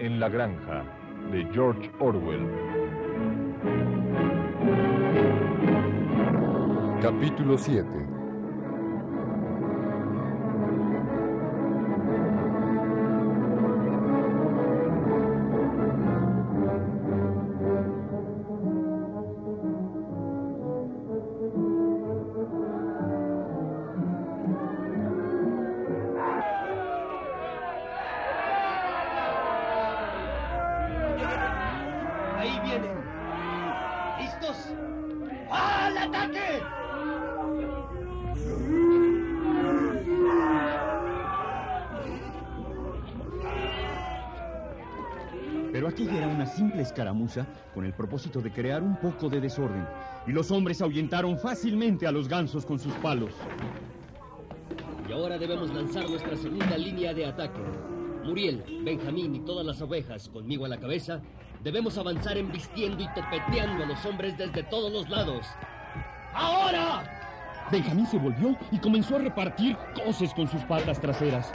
en la granja de George Orwell. Capítulo 7 Pero aquella era una simple escaramuza con el propósito de crear un poco de desorden, y los hombres ahuyentaron fácilmente a los gansos con sus palos. Y ahora debemos lanzar nuestra segunda línea de ataque. Muriel, Benjamín y todas las ovejas, conmigo a la cabeza, debemos avanzar embistiendo y topeteando a los hombres desde todos los lados. ¡Ahora! Benjamín se volvió y comenzó a repartir coces con sus patas traseras.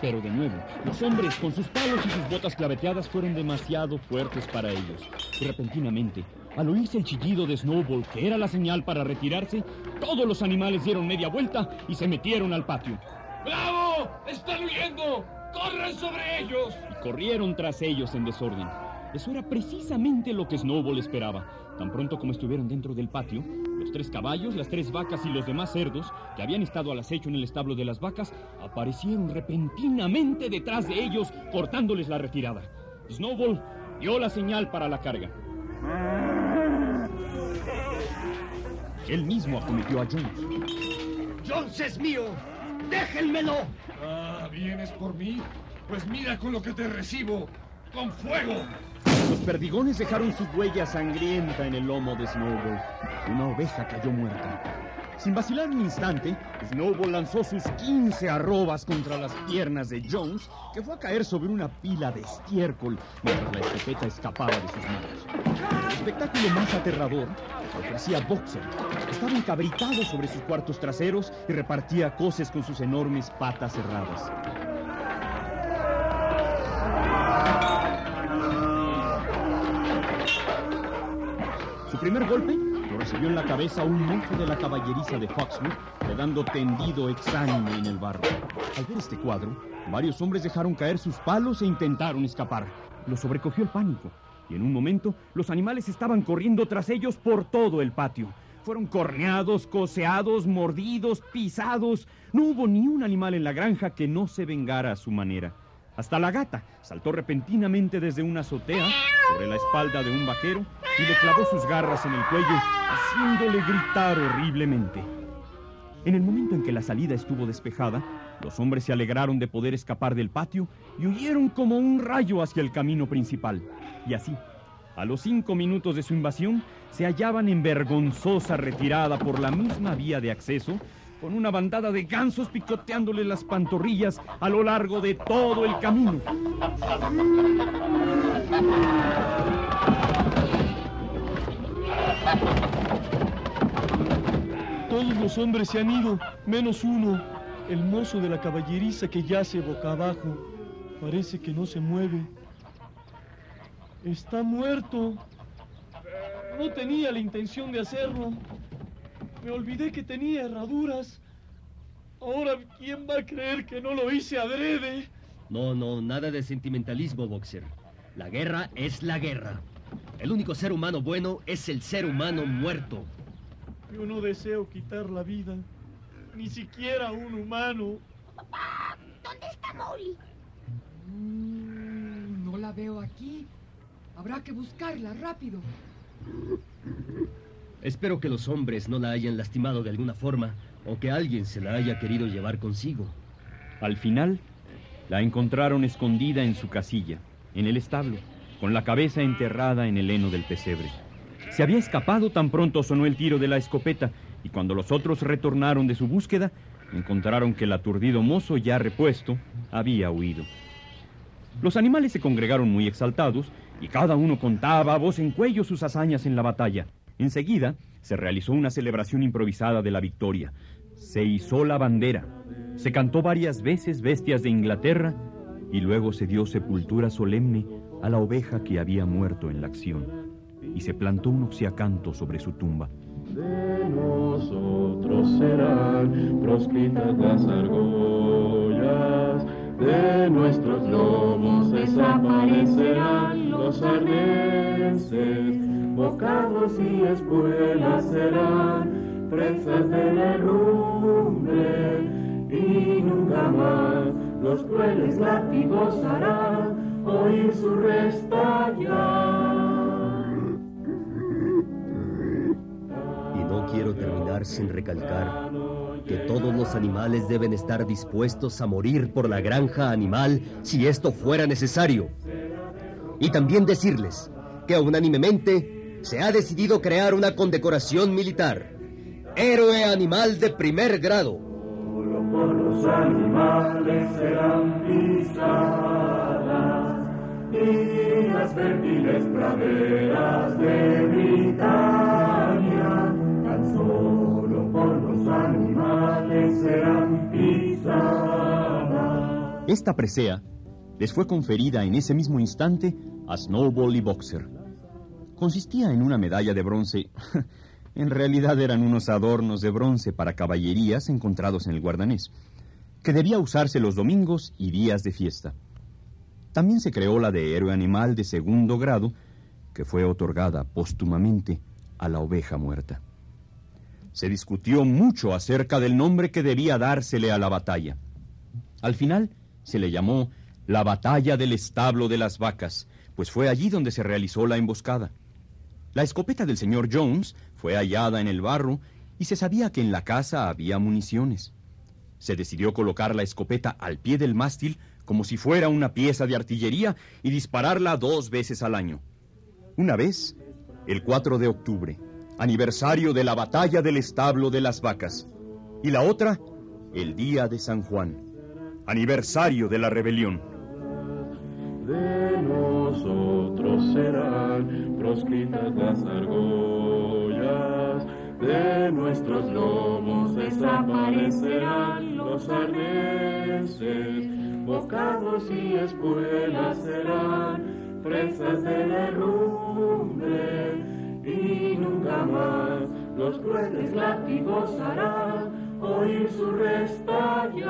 Pero de nuevo, los hombres con sus palos y sus botas claveteadas fueron demasiado fuertes para ellos. Y repentinamente, al oírse el chillido de Snowball, que era la señal para retirarse, todos los animales dieron media vuelta y se metieron al patio. ¡Bravo! ¡Están huyendo! ¡Corran sobre ellos! y corrieron tras ellos en desorden. Eso era precisamente lo que Snowball esperaba. Tan pronto como estuvieron dentro del patio, los tres caballos, las tres vacas y los demás cerdos, que habían estado al acecho en el establo de las vacas, aparecieron repentinamente detrás de ellos, cortándoles la retirada. Snowball dio la señal para la carga. Él mismo acometió a Jones. ¡Jones es mío! ¡Déjenmelo! Ah, ¿vienes por mí? Pues mira con lo que te recibo. ¡Con fuego! Los perdigones dejaron su huella sangrienta en el lomo de Snowball. Una oveja cayó muerta. Sin vacilar un instante, Snowball lanzó sus 15 arrobas contra las piernas de Jones, que fue a caer sobre una pila de estiércol mientras la escopeta escapaba de sus manos. El espectáculo más aterrador ofrecía Boxer. Estaba encabritado sobre sus cuartos traseros y repartía coces con sus enormes patas cerradas. Su primer golpe lo recibió en la cabeza un mozo de la caballeriza de Foxwood, quedando tendido exánime en el barro. Al ver este cuadro, varios hombres dejaron caer sus palos e intentaron escapar. Lo sobrecogió el pánico, y en un momento los animales estaban corriendo tras ellos por todo el patio. Fueron corneados, coseados, mordidos, pisados. No hubo ni un animal en la granja que no se vengara a su manera. Hasta la gata saltó repentinamente desde una azotea sobre la espalda de un vaquero y le clavó sus garras en el cuello, haciéndole gritar horriblemente. En el momento en que la salida estuvo despejada, los hombres se alegraron de poder escapar del patio y huyeron como un rayo hacia el camino principal. Y así, a los cinco minutos de su invasión, se hallaban en vergonzosa retirada por la misma vía de acceso, con una bandada de gansos picoteándole las pantorrillas a lo largo de todo el camino. Todos los hombres se han ido, menos uno, el mozo de la caballeriza que yace boca abajo. Parece que no se mueve. Está muerto. No tenía la intención de hacerlo. Me olvidé que tenía herraduras. Ahora, ¿quién va a creer que no lo hice adrede? No, no, nada de sentimentalismo, Boxer. La guerra es la guerra. El único ser humano bueno es el ser humano muerto. Yo no deseo quitar la vida. Ni siquiera a un humano. ¿Dónde está Molly? Mm, no la veo aquí. Habrá que buscarla rápido. Espero que los hombres no la hayan lastimado de alguna forma o que alguien se la haya querido llevar consigo. Al final, la encontraron escondida en su casilla, en el establo, con la cabeza enterrada en el heno del pesebre. Se había escapado tan pronto sonó el tiro de la escopeta y cuando los otros retornaron de su búsqueda, encontraron que el aturdido mozo ya repuesto había huido. Los animales se congregaron muy exaltados y cada uno contaba a voz en cuello sus hazañas en la batalla. Enseguida se realizó una celebración improvisada de la victoria. Se izó la bandera, se cantó varias veces Bestias de Inglaterra y luego se dio sepultura solemne a la oveja que había muerto en la acción, y se plantó un oxiacanto sobre su tumba. De nosotros serán proscritas las argollas, de nuestros lomos desaparecerán los arneses, bocados y espuelas serán prensas de la y nunca más los crueles látigos harán oír su restallar. Y no quiero terminar sin recalcar que todos los animales deben estar dispuestos a morir por la granja animal si esto fuera necesario. Y también decirles que unánimemente se ha decidido crear una condecoración militar. Héroe animal de primer grado. Solo por los animales serán pisadas y las fértiles praderas de Britania. Tan solo por los animales serán pisadas. Esta presea les fue conferida en ese mismo instante a Snowball y Boxer. Consistía en una medalla de bronce. en realidad eran unos adornos de bronce para caballerías encontrados en el guardanés, que debía usarse los domingos y días de fiesta. También se creó la de héroe animal de segundo grado, que fue otorgada póstumamente a la oveja muerta. Se discutió mucho acerca del nombre que debía dársele a la batalla. Al final se le llamó la batalla del establo de las vacas, pues fue allí donde se realizó la emboscada. La escopeta del señor Jones fue hallada en el barro y se sabía que en la casa había municiones. Se decidió colocar la escopeta al pie del mástil como si fuera una pieza de artillería y dispararla dos veces al año. Una vez, el 4 de octubre, aniversario de la batalla del establo de las vacas. Y la otra, el día de San Juan, aniversario de la rebelión. De nosotros serán proscritas las argollas, de nuestros lomos desaparecerán los arneses, bocados y espuelas serán presas de la herrumbre, y nunca más los crueles látigos harán oír su restallar.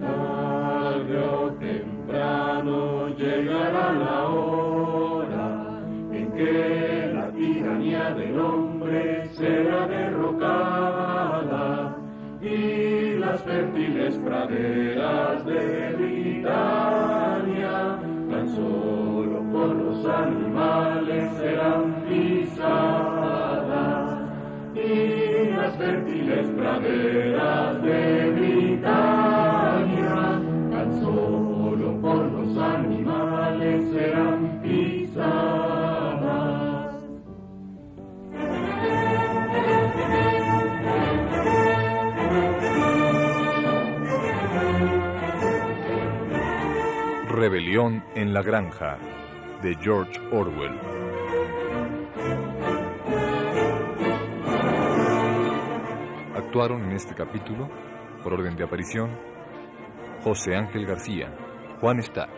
Tarde o temprano llegará la hora en que la tiranía del hombre será derrocada fértiles praderas de Britania tan solo por los animales serán pisadas. Y las fértiles praderas de Rebelión en la Granja, de George Orwell. Actuaron en este capítulo, por orden de aparición, José Ángel García, Juan Stack,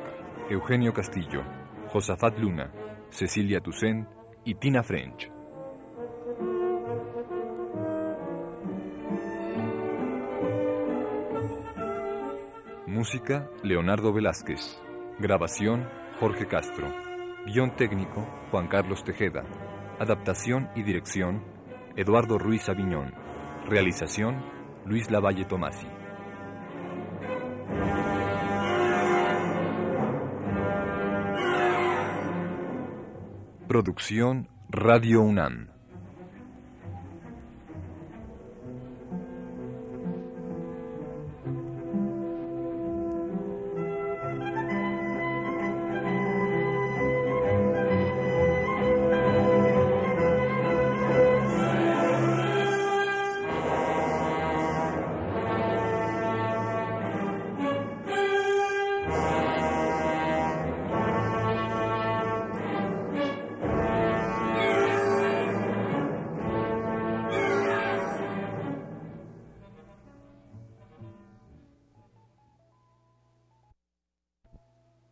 Eugenio Castillo, Josafat Luna, Cecilia Toussaint y Tina French. Música, Leonardo Velázquez. Grabación, Jorge Castro. Guión técnico, Juan Carlos Tejeda. Adaptación y dirección, Eduardo Ruiz Aviñón. Realización, Luis Lavalle Tomasi. Producción, Radio UNAM.